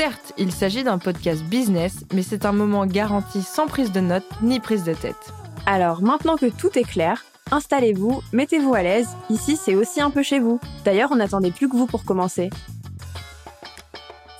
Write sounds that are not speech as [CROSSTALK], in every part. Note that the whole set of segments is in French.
Certes, il s'agit d'un podcast business, mais c'est un moment garanti sans prise de notes ni prise de tête. Alors maintenant que tout est clair, installez-vous, mettez-vous à l'aise, ici c'est aussi un peu chez vous. D'ailleurs, on n'attendait plus que vous pour commencer.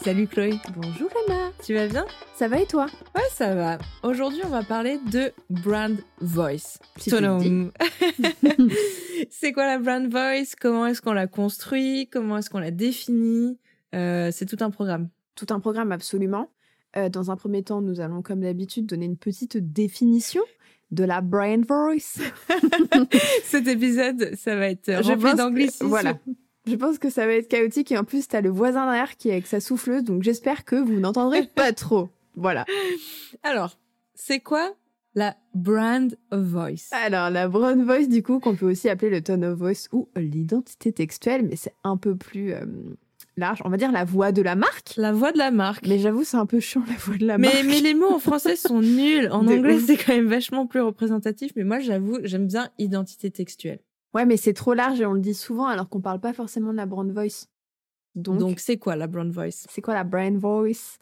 Salut Chloé, Bonjour Emma, tu vas bien? Ça va et toi? Ouais, ça va. Aujourd'hui, on va parler de brand voice. [LAUGHS] [LAUGHS] C'est quoi la brand voice? Comment est-ce qu'on la construit? Comment est-ce qu'on la définit Euh, C'est tout un programme. Tout un programme absolument. Euh, dans un premier temps, nous allons comme d'habitude donner une petite définition de la brand voice. [LAUGHS] Cet épisode, ça va être Je rempli pense que- d'anglicisme. Voilà. Je pense que ça va être chaotique et en plus, t'as le voisin derrière qui est avec sa souffleuse, donc j'espère que vous n'entendrez [LAUGHS] pas trop. Voilà. Alors, c'est quoi la brand voice? Alors, la brand voice, du coup, qu'on peut aussi appeler le tone of voice ou l'identité textuelle, mais c'est un peu plus euh, large. On va dire la voix de la marque. La voix de la marque. Mais j'avoue, c'est un peu chiant, la voix de la Mais, marque. mais les mots en français sont [LAUGHS] nuls. En De anglais, c'est quand même vachement plus représentatif. Mais moi, j'avoue, j'aime bien identité textuelle. Ouais, mais c'est trop large et on le dit souvent alors qu'on parle pas forcément de la brand voice. Donc, c'est quoi la brand voice? c'est quoi la brand voice?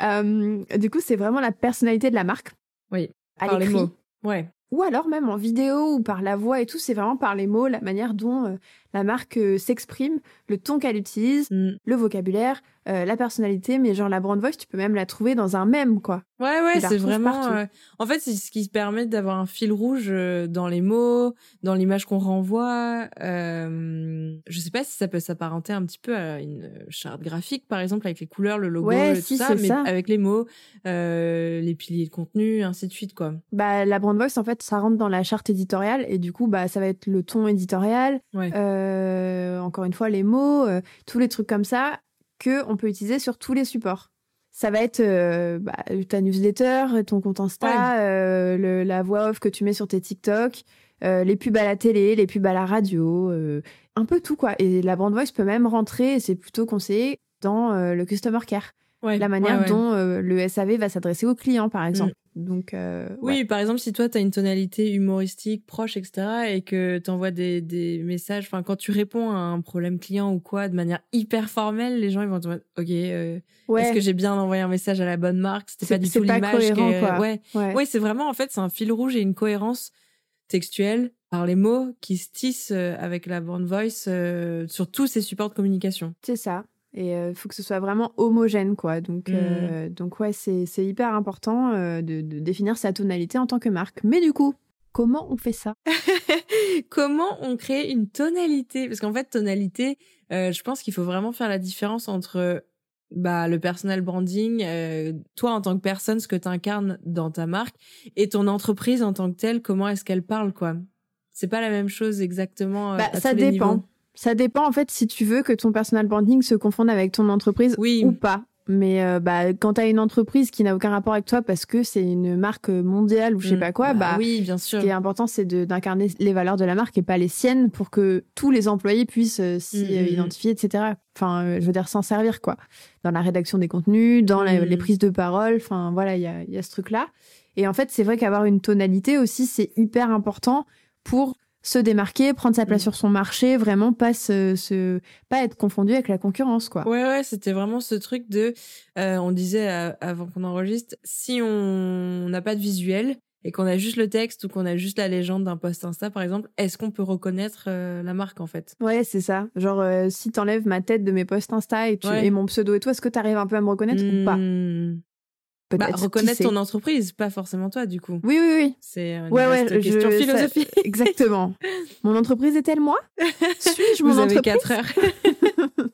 Euh, Du coup, c'est vraiment la personnalité de la marque. Oui, À Par les l'écrit. mots. Ouais. Ou alors même en vidéo ou par la voix et tout, c'est vraiment par les mots, la manière dont euh, la marque euh, s'exprime, le ton qu'elle utilise, Mm. le vocabulaire, euh, la personnalité, mais genre la brand voice, tu peux même la trouver dans un mème, quoi. Ouais, ouais, c'est vraiment. euh, En fait, c'est ce qui permet d'avoir un fil rouge dans les mots, dans l'image qu'on renvoie. Euh... Je sais pas si ça peut s'apparenter un petit peu à une charte graphique, par exemple, avec les couleurs, le logo, Ouais, et si, tout ça, mais ça. avec les mots, les piliers de contenu, ainsi de suite, quoi. Bah, la brand voice, en fait, ça rentre dans la charte éditoriale et du coup, bah, ça va être le ton éditorial, Ouais. Euh, encore une fois, les mots, euh, tous les trucs comme ça que on peut utiliser sur tous les supports. Ça va être euh, bah, ta newsletter, ton compte Insta, le- la voix off que tu mets sur tes TikTok, les pubs à la télé, les pubs à la radio, un peu tout quoi. Et la brand voice peut même rentrer, c'est plutôt conseillé, dans le customer care, Ouais, la manière ouais, ouais. dont euh, le SAV va s'adresser aux clients par exemple. Donc euh, Oui, par exemple, si toi, tu as une tonalité humoristique proche, etc., et que tu envoies des, des messages, enfin, quand tu réponds à un problème client ou quoi, de manière hyper formelle, les gens, ils vont te dire, OK, euh, est-ce que j'ai bien envoyé un message à la bonne marque? C'était pas du tout l'image. cohérent, que- quoi. Ouais. Ouais. Oui, c'est vraiment, en fait, c'est un fil rouge et une cohérence textuelle par les mots qui se tissent euh, avec la brand voice euh, sur tous ces supports de communication. C'est ça. Et il faut que ce soit vraiment homogène, quoi. Donc, Mm. euh, donc ouais, c'est c'est hyper important euh, de, de définir sa tonalité en tant que marque. Mais du coup, comment on fait ça? [LAUGHS] Comment on crée une tonalité? Parce qu'en fait, tonalité, euh, je pense qu'il faut vraiment faire la différence entre bah, le personal branding, euh, toi en tant que personne, ce que tu incarnes dans ta marque, et ton entreprise en tant que telle, comment est-ce qu'elle parle, quoi? C'est pas la même chose exactement. euh, Bah, à Ça tous les dépend. niveaux. Ça dépend, en fait, si tu veux que ton personal branding se confonde avec ton entreprise Oui. ou pas. Mais euh, bah, quand tu as une entreprise qui n'a aucun rapport avec toi parce que c'est une marque mondiale ou je sais Mm. pas quoi, bah, oui, bien sûr. Ce qui est important, c'est d'incarner les valeurs de la marque et pas les siennes pour que tous les employés puissent euh, s'y Mm, euh, mm, identifier, etc. Enfin, euh, je veux dire, s'en servir, quoi. Dans la rédaction des contenus, dans la- les prises de parole, enfin, voilà, il y a, il y a ce truc-là. Et en fait, c'est vrai qu'avoir une tonalité aussi, c'est hyper important pour se démarquer, prendre sa place Mm. sur son marché, vraiment pas se, se- pas être confondu avec la concurrence, quoi. Ouais, ouais, c'était vraiment ce truc de. euh, on disait euh, avant qu'on enregistre, si on n'a pas de visuel et qu'on a juste le texte ou qu'on a juste la légende d'un post Insta, par exemple, est-ce qu'on peut reconnaître euh, la marque en fait? Ouais, c'est ça. Genre, euh, si t'enlèves ma tête de mes posts Insta et, tu, Ouais. et mon pseudo et tout, est-ce que t'arrives un peu à me reconnaître ou pas? Peut-être. Bah, reconnaître ton entreprise, pas forcément toi, du coup. Oui, oui, oui. C'est une Ouais, ouais, vaste question je- philosophique. ça- [LAUGHS] exactement. Mon entreprise est-elle moi? Suis-je [LAUGHS] mon entreprise? 4 heures. [LAUGHS]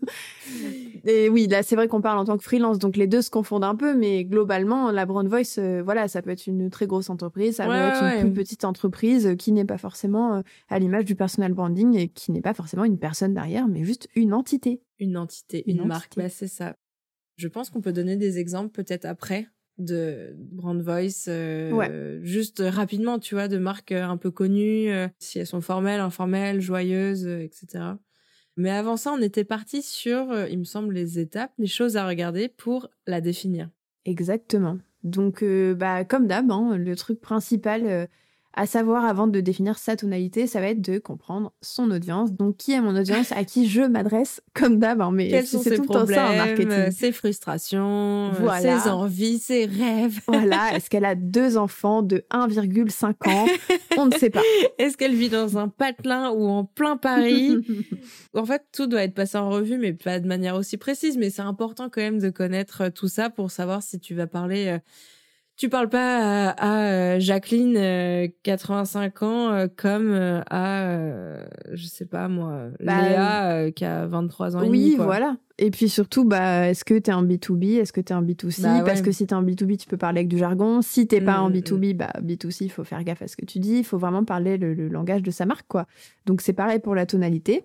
Et oui, là, c'est vrai qu'on parle en tant que freelance, donc les deux se confondent un peu, mais globalement, la Brand Voice, euh, voilà, ça peut être une très grosse entreprise, ça Ouais, peut être ouais, une plus petite entreprise euh, qui n'est pas forcément euh, à l'image du personal branding et qui n'est pas forcément une personne derrière, mais juste une entité. Une entité, Une une, marque, bah, c'est ça. Je pense qu'on peut donner des exemples peut-être après de brand voice, euh, Ouais. juste rapidement, tu vois, de marques euh, un peu connues, euh, si elles sont formelles, informelles, joyeuses, euh, etc. Mais avant ça, on était parti sur, il me semble, les étapes, les choses à regarder pour la définir. Exactement. Donc, bah, comme d'hab, hein, le truc principal à savoir avant de définir sa tonalité, ça va être de comprendre son audience. Donc, qui est mon audience, à qui je m'adresse, comme d'hab. hein, mais Quels c'est sont ses tout le temps ça en problèmes, marketing. ses frustrations, euh, Voilà. ses envies, ses rêves? Voilà, [LAUGHS] est-ce qu'elle a deux enfants de 1,5 ans? On ne sait pas. [LAUGHS] Est-ce qu'elle vit dans un patelin ou en plein Paris? [LAUGHS] En fait, tout doit être passé en revue, mais pas de manière aussi précise. Mais c'est important quand même de connaître euh, tout ça pour savoir si tu vas parler. euh, Tu parles pas à, à, euh, Jacqueline, euh, 85 ans, euh, comme euh, à, euh, je sais pas moi, Bah, Léa, euh, qui a 23 ans et oui, demi. quoi. voilà. Et puis surtout, bah, est-ce que t'es en B2B Est-ce que t'es en B2C Bah ouais. Parce que si t'es en B2B, tu peux parler avec du jargon. Si t'es pas Mm, en mm, B2B, bah, B2C, il faut faire gaffe à ce que tu dis. Il faut vraiment parler le, le langage de sa marque, quoi. Donc c'est pareil pour la tonalité.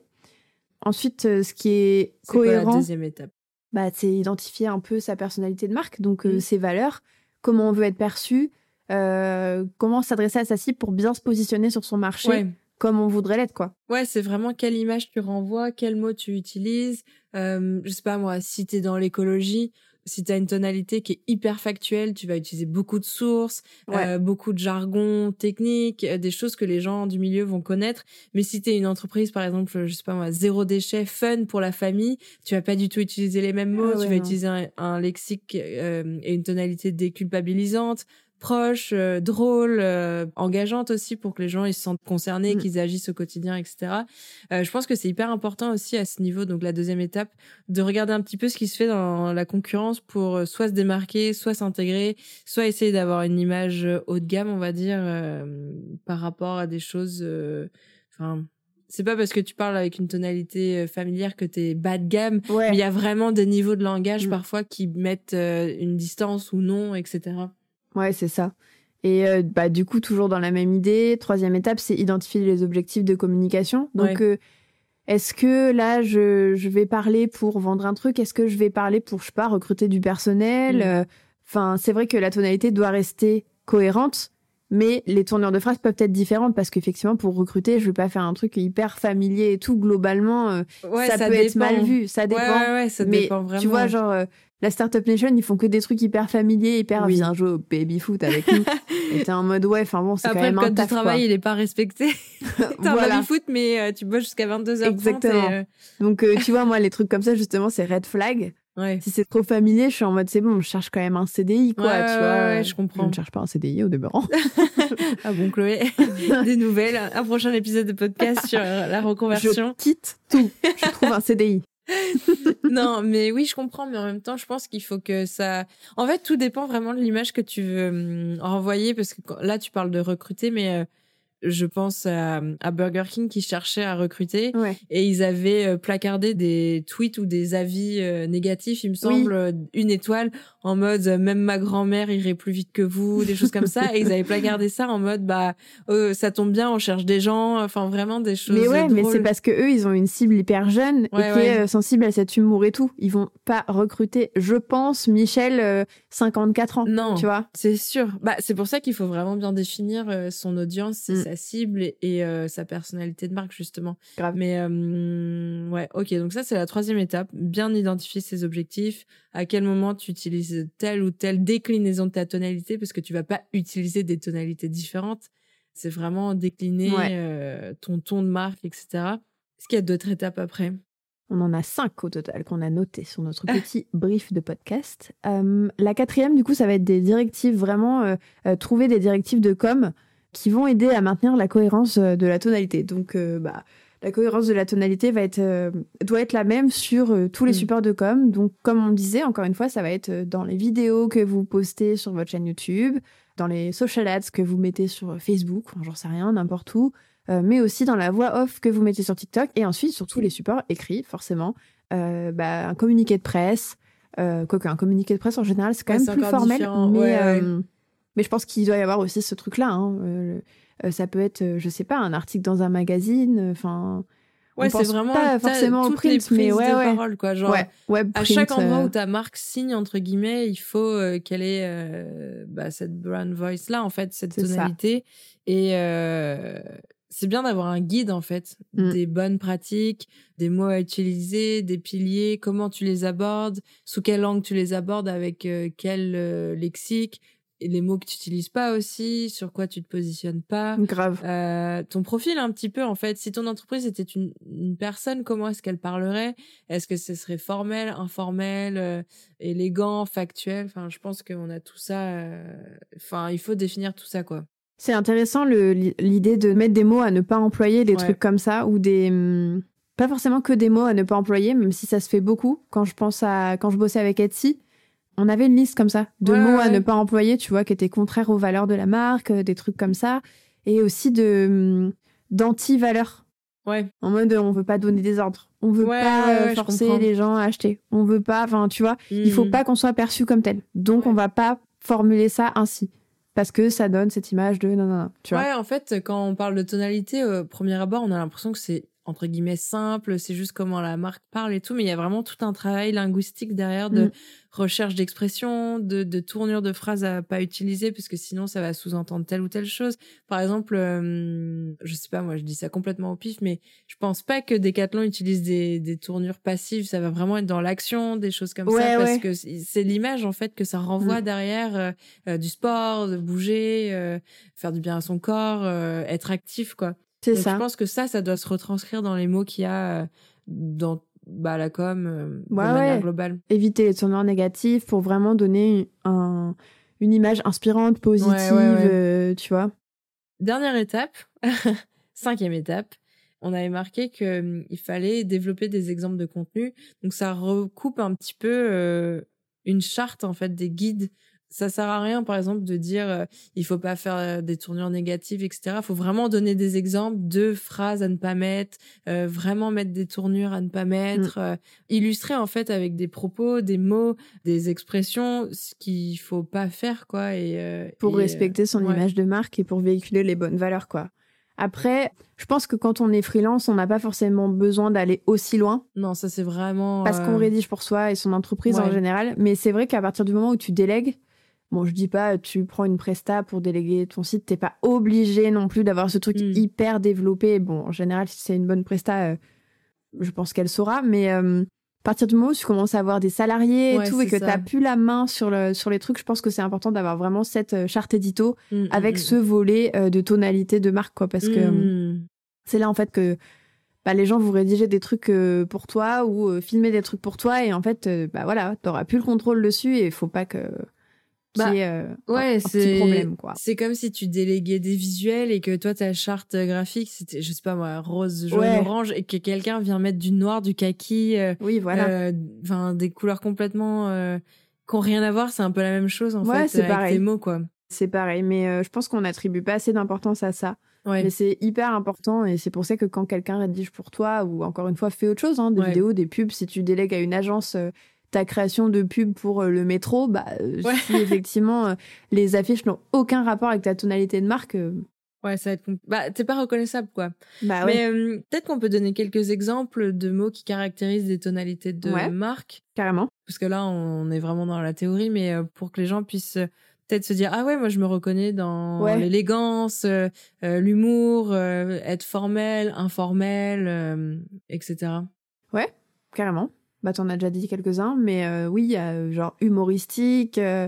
Ensuite, euh, ce qui est C'est quoi la cohérent, deuxième étape? Bah, c'est identifier un peu sa personnalité de marque, donc euh, Mm. ses valeurs, comment on veut être perçu, euh, comment s'adresser à sa cible pour bien se positionner sur son marché Ouais. comme on voudrait l'être, quoi. Ouais, c'est vraiment quelle image tu renvoies, quel mot tu utilises. Euh, je sais pas moi, si t'es dans l'écologie, si t'as une tonalité qui est hyper factuelle, tu vas utiliser beaucoup de sources, Ouais. euh, beaucoup de jargon technique, euh, des choses que les gens du milieu vont connaître. Mais si t'es une entreprise, par exemple, je sais pas moi, zéro déchet, fun pour la famille, tu vas pas du tout utiliser les mêmes mots. Ah ouais, tu vas non. utiliser un, un lexique euh, et une tonalité déculpabilisante proche, euh, drôle, euh, engageante aussi pour que les gens ils se sentent concernés, Mm. qu'ils agissent au quotidien, etc. Euh, je pense que c'est hyper important aussi à ce niveau, donc la deuxième étape, de regarder un petit peu ce qui se fait dans la concurrence pour euh, soit se démarquer, soit s'intégrer, soit essayer d'avoir une image euh, haut de gamme, on va dire, euh, par rapport à des choses. euh, Enfin, c'est pas parce que tu parles avec une tonalité familière que t'es bas de gamme. Ouais. Mais il y a vraiment des niveaux de langage Mm. parfois qui mettent une distance ou non, etc. Ouais, c'est ça. Et euh, bah, du coup, toujours dans la même idée, troisième étape, c'est identifier les objectifs de communication. Donc, Ouais. euh, est-ce que là, je, je vais parler pour vendre un truc? Est-ce que je vais parler pour, je sais pas, recruter du personnel? Mm. Euh, Enfin, c'est vrai que la tonalité doit rester cohérente, mais les tournures de phrases peuvent être différentes parce qu'effectivement, pour recruter, je vais pas faire un truc hyper familier et tout. Globalement, euh, Ouais, ça, peut être mal vu. Ça dépend. ouais, ouais, ça mais dépend vraiment. tu vois, genre, euh, la Startup Nation, ils font que des trucs hyper familiers, hyper Oui. viens jouer au baby foot avec nous. [LAUGHS] et t'es en mode, ouais, enfin bon, c'est quand Après, le même un code du quoi. travail, il est pas respecté. [LAUGHS] Un Voilà. baby-foot, mais euh, tu bosses jusqu'à 22h30. Exactement. et, euh, Donc, euh, tu vois, moi, les trucs comme ça, justement, c'est red flag. ouais. Si c'est trop familier, je suis en mode, c'est bon, je cherche quand même un CDI, quoi, Ouais, tu ouais, vois. ouais, je comprends. Je ne cherche pas un CDI au demeurant. [LAUGHS] Ah bon, Chloé, des nouvelles. Un prochain épisode de podcast sur euh, la je reconversion. quitte tout. Je trouve un CDI. [LAUGHS] non, mais oui, je comprends, mais en même temps, je pense qu'il faut que ça. En fait, tout dépend vraiment de l'image que tu veux hum, renvoyer, parce que là, tu parles de recruter, mais euh, je pense à, à Burger King qui cherchait à recruter Ouais. et ils avaient euh, placardé des tweets ou des avis euh, négatifs, il me semble, euh, une étoile en mode même ma grand-mère irait plus vite que vous, des choses comme ça, et ils avaient placardé ça en mode bah euh, ça tombe bien, on cherche des gens, enfin vraiment des choses. Mais ouais, mais c'est parce que eux, ils ont une cible hyper jeune Ouais, et qui ouais. est sensible à cet humour et tout. Ils vont pas recruter, je pense, Michel, euh, 54 ans. Non. Tu vois C'est sûr. Bah, c'est pour ça qu'il faut vraiment bien définir son audience, Mm. Sa cible et, euh, sa personnalité de marque, justement. Grave. Mais euh, ouais, ok. Donc ça, c'est la troisième étape. Bien identifier ses objectifs. À quel moment tu utilises telle ou telle déclinaison de ta tonalité, parce que tu vas pas utiliser des tonalités différentes. C'est vraiment décliner Ouais. euh, ton ton de marque, etc. Est-ce qu'il y a d'autres étapes après? On en a cinq au total qu'on a noté sur notre [LAUGHS] petit brief de podcast. Euh, la quatrième, du coup, ça va être des directives, vraiment euh, euh, trouver des directives de com qui vont aider à maintenir la cohérence euh, de la tonalité. Donc, euh, bah, la cohérence de la tonalité va être, euh, doit être la même sur euh, tous les Mm. supports de com. Donc, comme on disait, encore une fois, ça va être dans les vidéos que vous postez sur votre chaîne YouTube, dans les social ads que vous mettez sur Facebook, j'en sais rien, n'importe où, mais aussi dans la voix off que vous mettez sur TikTok et ensuite sur tous les supports écrits, forcément. Bah, un communiqué de presse, quoique un communiqué de presse en général, c'est quand Ouais, même plus formel, mais, Ouais, ouais. Mais je pense qu'il doit y avoir aussi ce truc-là. hein. Euh, euh, ça peut être, euh, je sais pas, un article dans un magazine, enfin. Ouais, c'est vraiment pas forcément au toutes les print, mais ouais, de ouais. parole, quoi. Genre, ouais, web à chaque endroit où ta marque signe entre guillemets, il faut euh, qu'elle ait euh, bah, cette brand voice là en fait, cette ça. tonalité. Et c'est bien d'avoir un guide en fait, Mm. des bonnes pratiques, des mots à utiliser, des piliers, comment tu les abordes, sous quelle langue tu les abordes, avec quel lexique, les mots que tu utilises pas aussi, sur quoi tu te positionnes pas. grave. Euh, ton profil un petit peu en fait. Si ton entreprise était une, une personne, comment est-ce qu'elle parlerait? Est-ce que ce serait formel, informel, euh, élégant, factuel? Enfin, je pense qu'on a tout ça. euh, Enfin, il faut définir tout ça quoi. C'est intéressant l'idée de mettre des mots à ne pas employer, des Ouais. trucs comme ça, ou des. hum, Pas forcément que des mots à ne pas employer, même si ça se fait beaucoup. Quand je pense à. Quand je bossais avec Etsy, on avait une liste comme ça, de Ouais, mots ouais, à ne pas employer, tu vois, qui étaient contraires aux valeurs de la marque, euh, des trucs comme ça. Et aussi de. hum, d'anti-valeurs. Ouais. En mode, on veut pas donner des ordres. On veut pas euh, forcer les gens à acheter. On veut pas. Enfin, tu vois, il faut Mhm. pas qu'on soit perçu comme tel. Donc, on va pas formuler ça ainsi. Parce que ça donne cette image de non, non, non. Tu vois Ouais, en fait, quand on parle de tonalité, au premier abord, on a l'impression que c'est entre guillemets simple, c'est juste comment la marque parle et tout, mais il y a vraiment tout un travail linguistique derrière de Mm. recherche d'expression, de, de tournure de phrases à pas utiliser, parce que sinon ça va sous-entendre telle ou telle chose. Par exemple, euh, je sais pas, moi je dis ça complètement au pif, mais je pense pas que Decathlon utilise des, des tournures passives, ça va vraiment être dans l'action, des choses comme Ouais, ça, parce que c'est l'image en fait que ça renvoie Mm. derrière euh, euh, du sport, de bouger, euh, faire du bien à son corps, euh, être actif quoi. C'est Donc, ça. Je pense que ça, ça doit se retranscrire dans les mots qu'il y a euh, dans bah, la com euh, Ouais, de manière ouais. globale. Éviter les tournures négatives pour vraiment donner un, une image inspirante, positive, ouais. euh, tu vois. Dernière étape, [LAUGHS] cinquième étape, on avait marqué qu'il fallait développer des exemples de contenu. Donc ça recoupe un petit peu euh, une charte en fait des guides. Ça sert à rien, par exemple, de dire euh, il faut pas faire euh, des tournures négatives, etc. Il faut vraiment donner des exemples de phrases à ne pas mettre, euh, vraiment mettre des tournures à ne pas mettre, euh, illustrer en fait avec des propos, des mots, des expressions, ce qu'il faut pas faire, quoi. Et euh, Pour et, euh, respecter son ouais. image de marque et pour véhiculer les bonnes valeurs, quoi. Après, je pense que quand on est freelance, on n'a pas forcément besoin d'aller aussi loin Non, ça c'est vraiment. parce qu'on rédige pour soi et son entreprise en général. Mais c'est vrai qu'à partir du moment où tu délègues, bon, je dis pas, tu prends une presta pour déléguer ton site, t'es pas obligé non plus d'avoir ce truc Mm. hyper développé. Bon, en général, si c'est une bonne presta, euh, je pense qu'elle saura. Mais euh, à partir du moment où tu commences à avoir des salariés Ouais, et tout et que t'as plus la main sur, le, sur les trucs, je pense que c'est important d'avoir vraiment cette euh, charte édito mm, avec mm, ce volet euh, de tonalité de marque, quoi. Parce que c'est là, en fait, que bah, les gens vont rédiger des trucs euh, pour toi ou euh, filmer des trucs pour toi. Et en fait, euh, bah voilà, t'auras plus le contrôle dessus et faut pas que Bah, euh, Ouais, un, petit c'est problème, quoi. C'est comme si tu déléguais des visuels et que toi ta charte graphique c'était je sais pas moi rose, jaune, Ouais. orange et que quelqu'un vient mettre du noir, du kaki, euh, Oui, voilà. euh, enfin des couleurs complètement qui ont rien à voir, c'est un peu la même chose en Ouais, fait c'est avec pareil. tes mots quoi. C'est pareil, mais je pense qu'on n'attribue pas assez d'importance à ça. Ouais. Mais c'est hyper important et c'est pour ça que quand quelqu'un rédige pour toi ou encore une fois fait autre chose, hein, des vidéos, des pubs, si tu délègues à une agence ta création de pub pour euh, le métro, bah euh, Ouais. si effectivement euh, les affiches n'ont aucun rapport avec ta tonalité de marque, Ouais, ça va être bah t'es pas reconnaissable quoi. bah ouais, Mais euh, peut-être qu'on peut donner quelques exemples de mots qui caractérisent des tonalités de Ouais. marque carrément. parce que là on est vraiment dans la théorie mais pour que les gens puissent peut-être se dire ah ouais moi je me reconnais dans Ouais. l'élégance euh, l'humour euh, être formel informel euh, etc Carrément. Bah, t'en as déjà dit quelques-uns, mais euh, oui, il y a euh, genre humoristique, euh,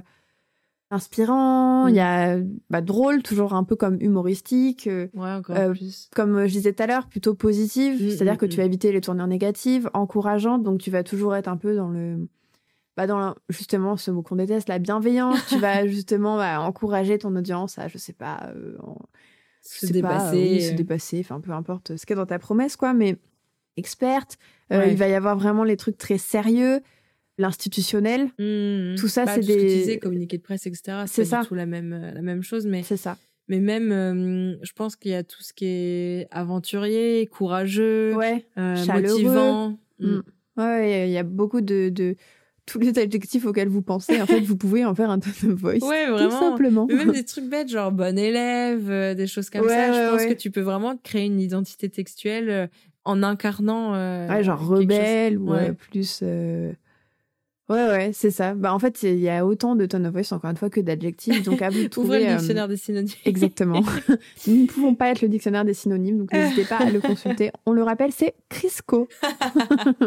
inspirant, il Mm. y a bah, drôle, toujours un peu comme humoristique, euh, ouais encore plus comme je disais tout à l'heure, plutôt positive, Mm, c'est-à-dire mm, que mm. tu vas éviter les tournures négatives, encourageantes, donc tu vas toujours être un peu dans le. Bah dans la- justement ce mot qu'on déteste, la bienveillance, tu vas [LAUGHS] justement bah, encourager ton audience à, je sais pas, en- se je sais pas, dépasser. oui, se dépasser, enfin peu importe ce qu'il y a dans ta promesse, quoi, mais experte. Euh, Ouais. Il va y avoir vraiment les trucs très sérieux, l'institutionnel, Mhm. Tout ça, Bah, c'est tout ce que tu des- disais, communiqué de presse, etc. C'est ça. du tout la même, euh, la même chose, mais, c'est ça. mais même, euh, je pense qu'il y a tout ce qui est aventurier, courageux, Ouais, euh, chaleureux. motivant. Mm. Mm. ouais, il y a beaucoup de, de tous les adjectifs auxquels vous pensez. En fait, vous pouvez en faire un tone of voice. Ouais, Tout vraiment. simplement. Mais même des trucs bêtes, genre bon élève, euh, des choses comme Ouais, ça. Je pense que tu peux vraiment créer une identité textuelle en incarnant. euh, Ouais, genre rebelle ou Ouais. euh, plus. euh, Ouais, ouais, c'est ça. Bah, en fait, il y a autant de tone of voice, encore une fois, que d'adjectifs. Donc, à vous de [LAUGHS] Ouvrez trouver. le euh, dictionnaire des synonymes. Exactement. [LAUGHS] Nous ne pouvons pas être le dictionnaire des synonymes, donc n'hésitez pas à le consulter. On le rappelle, c'est Crisco. [LAUGHS]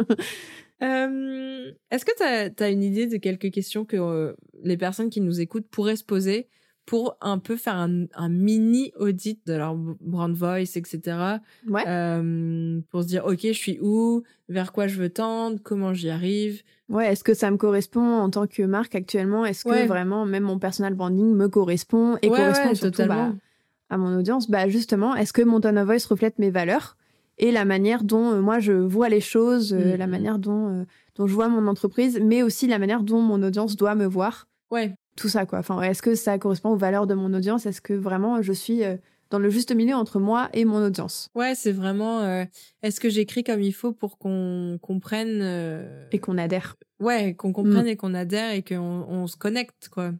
Euh, Est-ce que tu as, une idée de quelques questions que euh, les personnes qui nous écoutent pourraient se poser pour un peu faire un, un mini audit de leur brand voice, etc. Ouais. Euh, pour se dire, OK, je suis où Vers quoi je veux tendre Comment j'y arrive. Ouais, est-ce que ça me correspond en tant que marque actuellement? Est-ce que vraiment, même mon personal branding me correspond et Ouais, correspond surtout totalement. bah, à mon audience? Bah, justement, est-ce que mon tone of voice reflète mes valeurs et la manière dont euh, moi je vois les choses, euh, la manière dont, euh, dont je vois mon entreprise, mais aussi la manière dont mon audience doit me voir? Ouais, tout ça quoi. Enfin, est-ce que ça correspond aux valeurs de mon audience? Est-ce que vraiment je suis euh, dans le juste milieu entre moi et mon audience? Ouais, c'est vraiment. euh, Est-ce que j'écris comme il faut pour qu'on comprenne euh, et qu'on adhère Ouais, qu'on comprenne et qu'on adhère et qu'on on se connecte, quoi.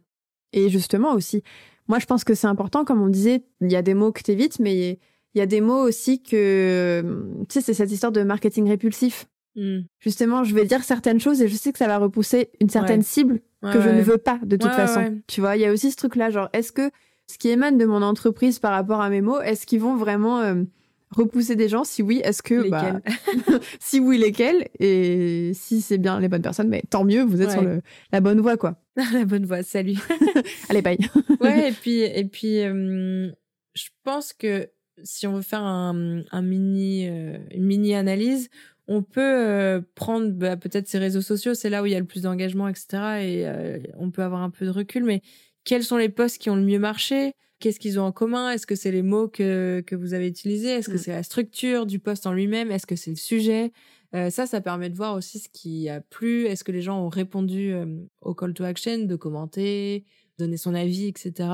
Et justement aussi, moi je pense que c'est important, comme on disait, il y a des mots que t'évites, mais il y a des mots aussi que, tu sais, c'est cette histoire de marketing répulsif. Mm. Justement, je vais dire certaines choses et je sais que ça va repousser une certaine Ouais. cible Ouais, que je ne veux pas de toute façon. Tu vois, il y a aussi ce truc-là, genre, est-ce que ce qui émane de mon entreprise par rapport à mes mots, est-ce qu'ils vont vraiment euh, repousser des gens? Si oui, est-ce que... bah, [LAUGHS] si oui, lesquels? Et si c'est bien les bonnes personnes, mais tant mieux, vous êtes sur le, la bonne voie, quoi. [LAUGHS] La bonne voix, salut. [LAUGHS] Allez, bye. ouais, et puis, et puis euh, je pense que si on veut faire un, un mini, euh, une mini analyse, on peut euh, prendre bah, peut-être ces réseaux sociaux, c'est là où il y a le plus d'engagement, etc. Et euh, on peut avoir un peu de recul, mais quels sont les posts qui ont le mieux marché? Qu'est-ce qu'ils ont en commun? Est-ce que c'est les mots que, que vous avez utilisés? Est-ce que Mm. c'est la structure du post en lui-même? Est-ce que c'est le sujet? Euh, Ça, ça permet de voir aussi ce qui a plu. Est-ce que les gens ont répondu euh, au call to action, de commenter, donner son avis, etc.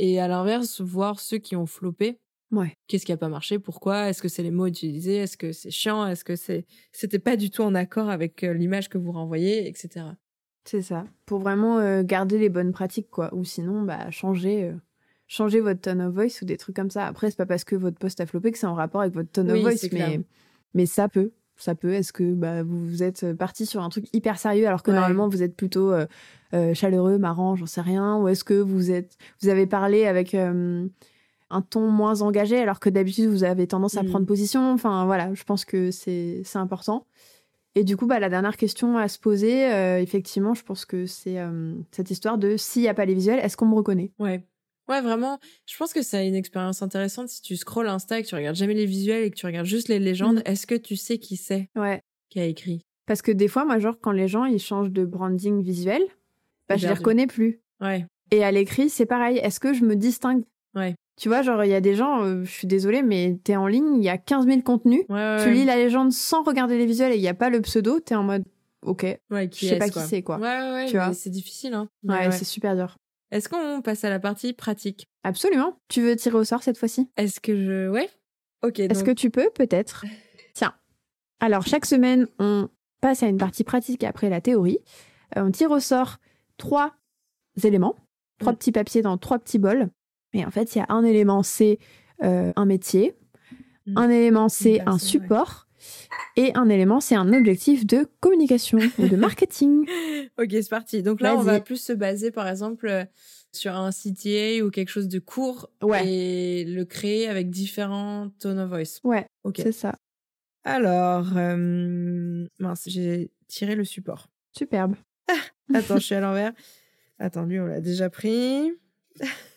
Et à l'inverse, voir ceux qui ont floppé. Ouais. Qu'est-ce qui a pas marché? Pourquoi? Est-ce que c'est les mots utilisés? Est-ce que c'est chiant? Est-ce que c'est c'était pas du tout en accord avec euh, l'image que vous renvoyez, etc. C'est ça. Pour vraiment euh, garder les bonnes pratiques, quoi. Ou sinon, bah, changer, euh, changer votre tone of voice ou des trucs comme ça. Après, c'est pas parce que votre post a floppé que c'est en rapport avec votre tone Oui, of voice, clair. mais, mais ça peut. Ça peut. Est-ce que bah, vous vous êtes parti sur un truc hyper sérieux alors que Ouais. normalement vous êtes plutôt euh, chaleureux, marrant, j'en sais rien? Ou est-ce que vous êtes, vous avez parlé avec un ton moins engagé alors que d'habitude vous avez tendance à Mm. prendre position Enfin voilà, je pense que c'est important. Et du coup, bah, la dernière question à se poser, euh, effectivement, je pense que c'est euh, cette histoire de s'il n'y a pas les visuels, est-ce qu'on me reconnaît? Ouais. Ouais, vraiment. Je pense que c'est une expérience intéressante si tu scrolles Insta et que tu regardes jamais les visuels et que tu regardes juste les légendes. Mm. Est-ce que tu sais qui c'est? Ouais. qui a écrit? Parce que des fois, moi, genre, quand les gens ils changent de branding visuel, bah, je les reconnais plus. Ouais. Et à l'écrit, c'est pareil. Est-ce que je me distingue? Ouais. Tu vois, genre, il y a des gens, euh, je suis désolée, mais t'es en ligne, il y a 15 000 contenus. Ouais, ouais. Tu lis la légende sans regarder les visuels et il n'y a pas le pseudo, t'es en mode, ok. Ouais, qui je sais pas qui c'est, quoi. Ouais, ouais, ouais, Tu mais vois c'est difficile, hein. Ouais, c'est super dur. Est-ce qu'on passe à la partie pratique? Absolument. Tu veux tirer au sort cette fois-ci? Est-ce que je. Ouais Ok, Est-ce que tu peux Peut-être? [LAUGHS] Tiens. Alors, chaque semaine, on passe à une partie pratique après la théorie. Euh, on tire au sort trois éléments, trois petits papiers dans trois petits bols. Et en fait, il y a un élément, c'est euh, un métier. Mm. Un élément, c'est un support. Et un élément, c'est un objectif de communication ou de marketing. [LAUGHS] Ok, c'est parti. Donc là, on va plus se baser, par exemple, euh, sur un CTA ou quelque chose de court Ouais. et le créer avec différents tone of voice. Ouais, Ok. c'est ça. Alors, euh, mince, j'ai tiré le support. Superbe. Attends, je suis à l'envers. Attends, lui, on l'a déjà pris. [LAUGHS]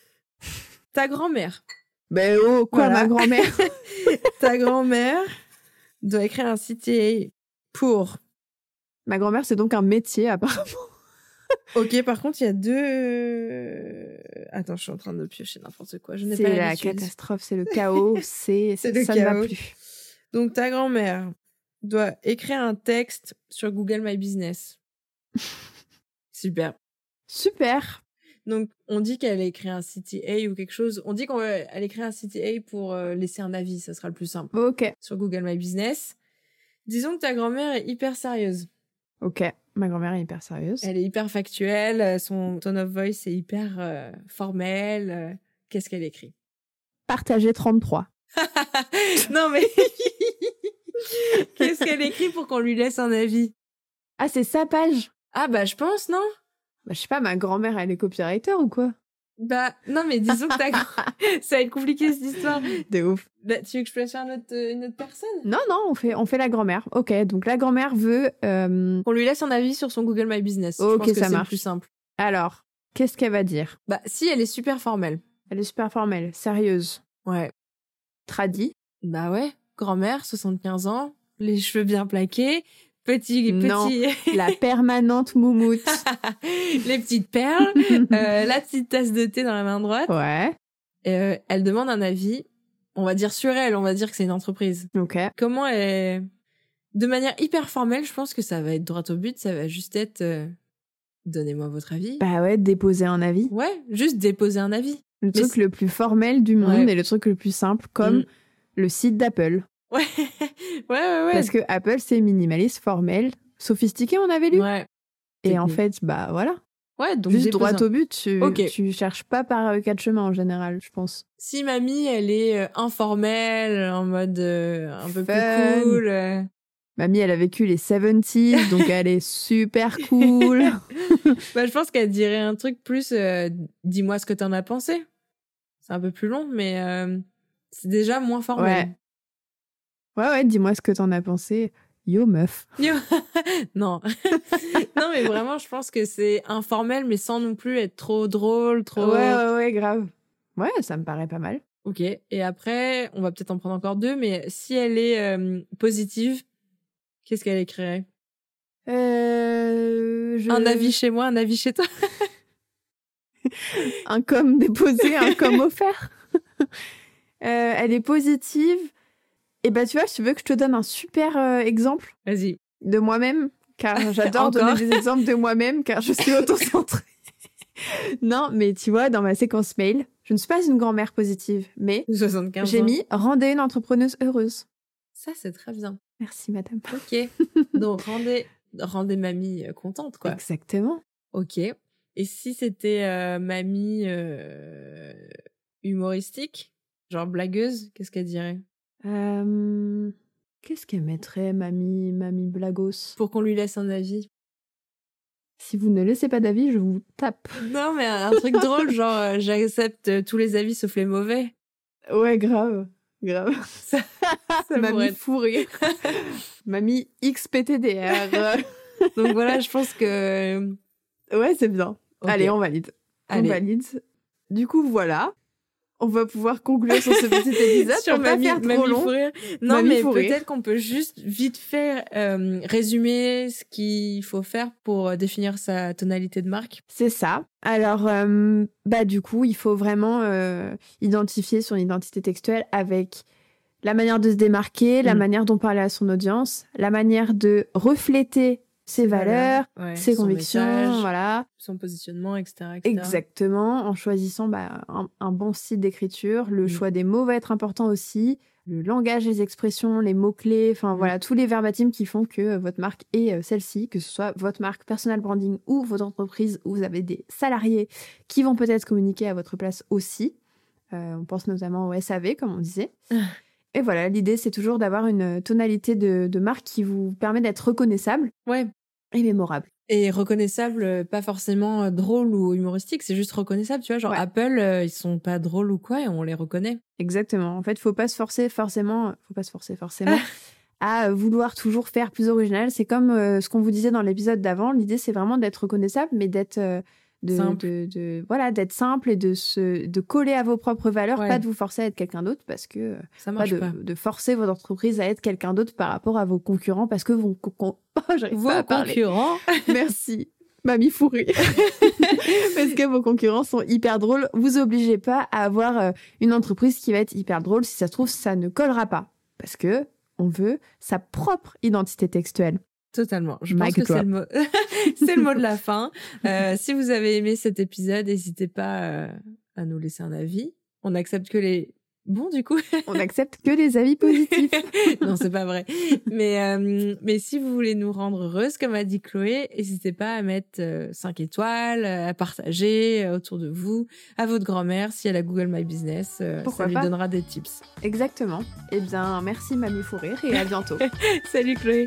Ta grand-mère. Ben oh, quoi, Voilà. ma grand-mère [LAUGHS] [LAUGHS] Ta grand-mère doit écrire un CTA pour. Ma grand-mère, c'est donc un métier, apparemment. [LAUGHS] ok, par contre, il y a deux. Attends, je suis en train de piocher n'importe quoi. Je n'ai C'est pas la l'habitude. catastrophe, c'est le chaos, c'est C'est le ça ne va plus. Donc, ta grand-mère doit écrire un texte sur Google My Business. Super. Super. Donc, on dit qu'elle a écrit un CTA ou quelque chose. On dit qu'elle écrit un CTA pour euh, laisser un avis. Ça sera le plus simple. Ok. Sur Google My Business. Disons que ta grand-mère est hyper sérieuse. Ok. Ma grand-mère est hyper sérieuse. Elle est hyper factuelle. Son tone of voice est hyper euh, formel. euh, Qu'est-ce qu'elle écrit? Partagé 33. [LAUGHS] Non, mais. [LAUGHS] Qu'est-ce qu'elle écrit pour qu'on lui laisse un avis? Ah, c'est sa page? Ah, bah, je pense, non? Bah, je sais pas, ma grand-mère, elle est copywriter ou quoi? Bah, non, mais disons que ta [LAUGHS] [LAUGHS] Ça va être compliqué cette histoire. De ouf. Bah, tu veux que je place un autre, euh, une autre personne? Non, non, on fait, on fait la grand-mère. Ok, donc la grand-mère veut. euh, Qu'on lui laisse un avis sur son Google My Business. je Ok, pense que ça marche. plus simple. Alors, qu'est-ce qu'elle va dire? Bah, si elle est super formelle. Elle est super formelle, sérieuse, Ouais. tradie. Bah ouais. Grand-mère, 75 ans, les cheveux bien plaqués, petit, Non. petit, [LAUGHS] La permanente moumoute. [LAUGHS] les petites perles, [LAUGHS] euh, la petite tasse de thé dans la main droite. ouais. Euh, elle demande un avis. On va dire sur elle, on va dire que c'est une entreprise. Ok. Comment elle... De manière hyper formelle, je pense que ça va être droit au but, ça va juste être... euh, Donnez-moi votre avis. Bah ouais, déposer un avis. Ouais, juste déposer un avis. Le Mais truc le plus formel du monde Ouais. et le truc le plus simple, comme Mm. le site d'Apple. Ouais, ouais, ouais, ouais. Parce que Apple, c'est minimaliste, formel, sophistiqué, on avait lu. Ouais, et en fait, bah voilà. ouais donc Juste droit au but. Tu, Ok. tu cherches pas par euh, quatre chemins en général, je pense. Si mamie, elle est euh, informelle, en mode euh, un peu Fun. plus cool. euh, Mamie, elle a vécu les 70s, donc elle est super [LAUGHS] cool. [LAUGHS] Bah, je pense qu'elle dirait un truc plus euh, dis-moi ce que t'en as pensé. C'est un peu plus long, mais c'est déjà moins formel. Ouais, ouais, dis-moi ce que t'en as pensé. Yo, meuf. Yo. [LAUGHS] non. [LAUGHS] non, mais vraiment, je pense que c'est informel, mais sans non plus être trop drôle, trop. Ouais, ouais, ouais, grave. Ouais, ça me paraît pas mal. Ok. Et après, on va peut-être en prendre encore deux, mais si elle est euh, positive, qu'est-ce qu'elle écrirait? Euh, je- Un avis chez moi, un avis chez toi. [LAUGHS] Un com déposé, un com offert. Euh, elle est positive. Et bah, tu vois, tu veux que je te donne un super euh, exemple Vas-y. de moi-même, car [LAUGHS] j'adore donner des exemples de moi-même, car je suis autocentrée. [LAUGHS] non, mais tu vois, dans ma séquence mail, je ne suis pas une grand-mère positive, mais 75 j'ai mis rendez une entrepreneuse heureuse. Ça, c'est très bien. Merci, madame. Ok. [LAUGHS] Donc, rendez, rendez mamie euh, contente, quoi. Exactement. Ok. Et si c'était euh, mamie euh, humoristique, genre blagueuse, qu'est-ce qu'elle dirait? Euh, Qu'est-ce qu'elle mettrait, mamie, mamie Blagos? Pour qu'on lui laisse un avis. Si vous ne laissez pas d'avis, je vous tape. [LAUGHS] Non, mais un, truc drôle, genre euh, j'accepte euh, tous les avis sauf les mauvais. Ouais, grave. Grave. Ça [LAUGHS] pourrait [LAUGHS] mamie être- fou rire. mamie XPTDR. Donc voilà, je pense que. ouais, c'est bien. Allez, on valide. Allez. On valide. Du coup, voilà. On va pouvoir conclure sur ce petit [LAUGHS] épisode Sur pour pas faire trop long. Non, Mamie mais peut-être qu'on peut juste vite faire euh, résumer ce qu'il faut faire pour euh, définir sa tonalité de marque. C'est ça. Alors, euh, bah du coup, il faut vraiment euh, identifier son identité textuelle avec la manière de se démarquer, la Mm. manière dont parler à son audience, la manière de refléter ses valeurs, ouais, ses convictions, message, voilà. son positionnement, etc. etc. Exactement, en choisissant bah, un, un bon style d'écriture. Le Mm. choix des mots va être important aussi. Le langage, les expressions, les mots-clés, enfin Mm. voilà, tous les verbatims qui font que euh, votre marque est euh, celle-ci, que ce soit votre marque personal branding ou votre entreprise où vous avez des salariés qui vont peut-être communiquer à votre place aussi. Euh, on pense notamment au SAV, comme on disait. [LAUGHS] Et voilà, l'idée, c'est toujours d'avoir une tonalité de, de marque qui vous permet d'être reconnaissable Ouais. Et mémorable. Et reconnaissable, euh, pas forcément euh, drôle ou humoristique, c'est juste reconnaissable, tu vois. Genre Ouais. Apple, euh, ils sont pas drôles ou quoi, et on les reconnaît. Exactement. En fait, faut pas se forcer forcément, faut pas se forcer forcément [LAUGHS] à vouloir toujours faire plus original. C'est comme euh, ce qu'on vous disait dans l'épisode d'avant. L'idée, c'est vraiment d'être reconnaissable, mais d'être euh, de, de, de- voilà, d'être simple et de se de coller à vos propres valeurs, Ouais. pas de vous forcer à être quelqu'un d'autre parce que euh, Ça pas marche de, pas. de forcer votre entreprise à être quelqu'un d'autre par rapport à vos concurrents parce que vos con- [LAUGHS] Oh, Vos pas à concurrents. [LAUGHS] Merci. Mamie fourrée. [LAUGHS] Parce que vos concurrents sont hyper drôles. Vous obligez pas à avoir euh, une entreprise qui va être hyper drôle. Si ça se trouve, ça ne collera pas. Parce que on veut sa propre identité textuelle. Totalement. Je pense que c'est le mot, [LAUGHS] c'est le mot de la fin. Euh, si vous avez aimé cet épisode, n'hésitez pas euh, à nous laisser un avis. On accepte que les Bon, du coup. On accepte que les avis positifs. [LAUGHS] non, c'est pas vrai. Mais, euh, mais si vous voulez nous rendre heureuses, comme a dit Chloé, n'hésitez pas à mettre 5 étoiles, à partager autour de vous, à votre grand-mère, si elle a Google My Business. Pourquoi ça lui donnera des tips. Exactement. Eh bien, merci Mamie Fourrir et à bientôt. [LAUGHS] Salut Chloé.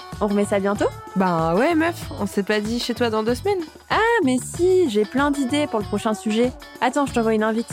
on remet ça bientôt Bah ouais meuf, on s'est pas dit chez toi dans deux semaines Ah mais si, j'ai plein d'idées pour le prochain sujet. Attends, je t'envoie une invite.